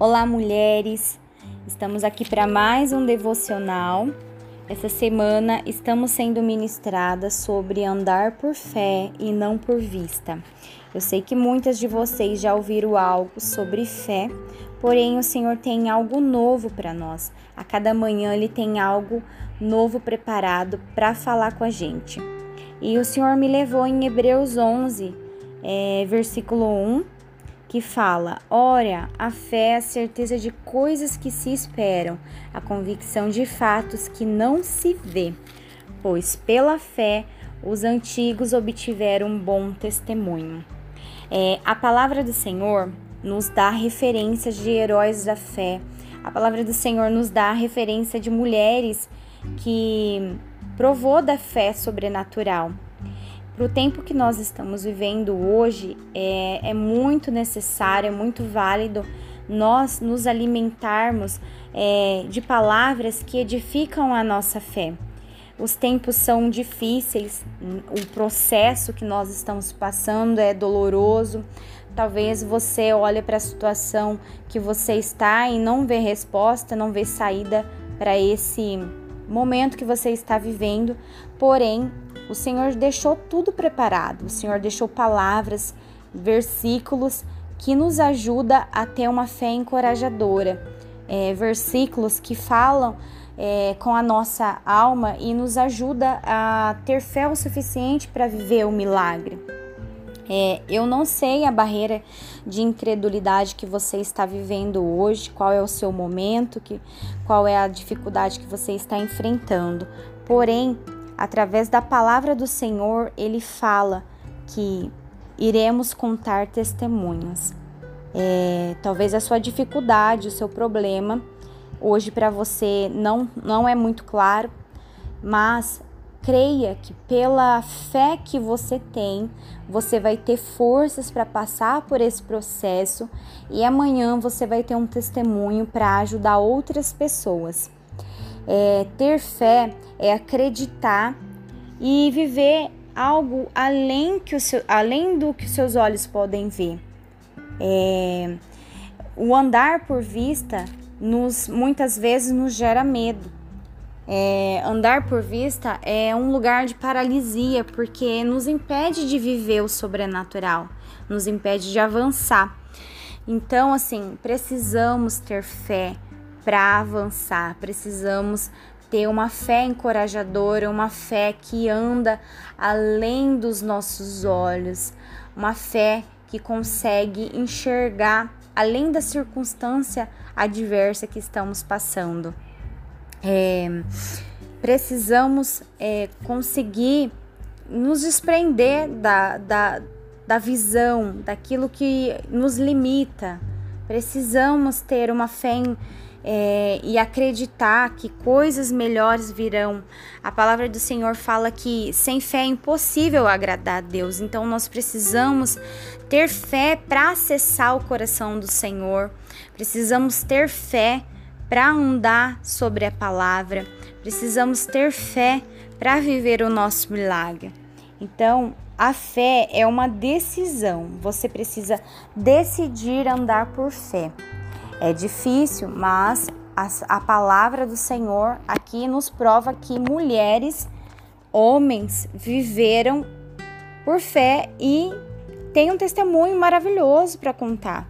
Olá, mulheres! Estamos aqui para mais um devocional. Essa semana estamos sendo ministradas sobre andar por fé e não por vista. Eu sei que muitas de vocês já ouviram algo sobre fé, porém o Senhor tem algo novo para nós. A cada manhã Ele tem algo novo preparado para falar com a gente. E o Senhor me levou em Hebreus 11, é, versículo 1 que fala: Ora, a fé é a certeza de coisas que se esperam, a convicção de fatos que não se vê. Pois pela fé os antigos obtiveram um bom testemunho. É, a palavra do Senhor nos dá referências de heróis da fé. A palavra do Senhor nos dá referência de mulheres que provou da fé sobrenatural. Para o tempo que nós estamos vivendo hoje, é, é muito necessário, é muito válido nós nos alimentarmos é, de palavras que edificam a nossa fé. Os tempos são difíceis, o processo que nós estamos passando é doloroso. Talvez você olhe para a situação que você está e não vê resposta, não vê saída para esse momento que você está vivendo, porém o Senhor deixou tudo preparado. O Senhor deixou palavras, versículos que nos ajuda a ter uma fé encorajadora. É, versículos que falam é, com a nossa alma e nos ajuda a ter fé o suficiente para viver o milagre. É, eu não sei a barreira de incredulidade que você está vivendo hoje, qual é o seu momento, que, qual é a dificuldade que você está enfrentando. Porém, através da palavra do Senhor, ele fala que iremos contar testemunhas. É, talvez a sua dificuldade, o seu problema, hoje para você não, não é muito claro, mas creia que pela fé que você tem, você vai ter forças para passar por esse processo e amanhã você vai ter um testemunho para ajudar outras pessoas. É, ter fé é acreditar e viver algo além, que o seu, além do que seus olhos podem ver. É, o andar por vista nos muitas vezes nos gera medo. É, andar por vista é um lugar de paralisia porque nos impede de viver o sobrenatural, nos impede de avançar. Então, assim, precisamos ter fé, para avançar. Precisamos ter uma fé encorajadora, uma fé que anda além dos nossos olhos, uma fé que consegue enxergar além da circunstância adversa que estamos passando. É, precisamos é, conseguir nos desprender da, da, da visão, daquilo que nos limita. Precisamos ter uma fé em, é, e acreditar que coisas melhores virão. A palavra do Senhor fala que sem fé é impossível agradar a Deus, então nós precisamos ter fé para acessar o coração do Senhor, precisamos ter fé para andar sobre a palavra, precisamos ter fé para viver o nosso milagre. Então, a fé é uma decisão, você precisa decidir andar por fé. É difícil, mas a, a palavra do Senhor aqui nos prova que mulheres, homens viveram por fé e tem um testemunho maravilhoso para contar.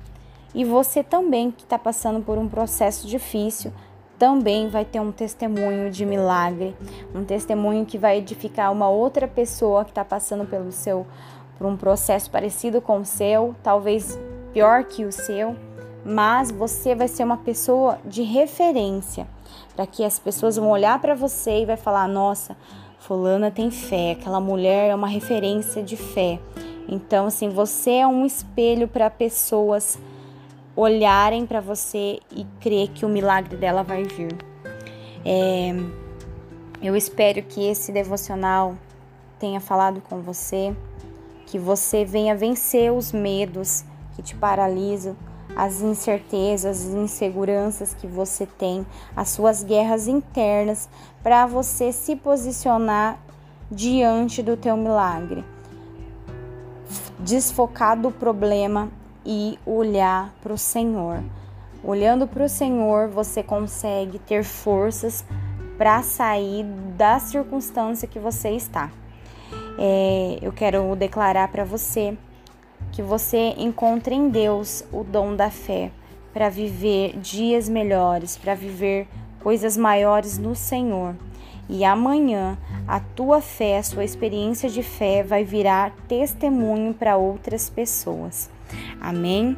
E você também que está passando por um processo difícil, também vai ter um testemunho de milagre, um testemunho que vai edificar uma outra pessoa que está passando pelo seu por um processo parecido com o seu, talvez pior que o seu mas você vai ser uma pessoa de referência para que as pessoas vão olhar para você e vai falar: "Nossa, fulana tem fé, aquela mulher é uma referência de fé". Então, assim, você é um espelho para pessoas olharem para você e crer que o milagre dela vai vir. É, eu espero que esse devocional tenha falado com você, que você venha vencer os medos que te paralisam, as incertezas, as inseguranças que você tem, as suas guerras internas, para você se posicionar diante do teu milagre. Desfocar do problema e olhar para o Senhor. Olhando para o Senhor, você consegue ter forças para sair da circunstância que você está. É, eu quero declarar para você que você encontre em Deus o dom da fé para viver dias melhores, para viver coisas maiores no Senhor. E amanhã a tua fé, a sua experiência de fé vai virar testemunho para outras pessoas. Amém?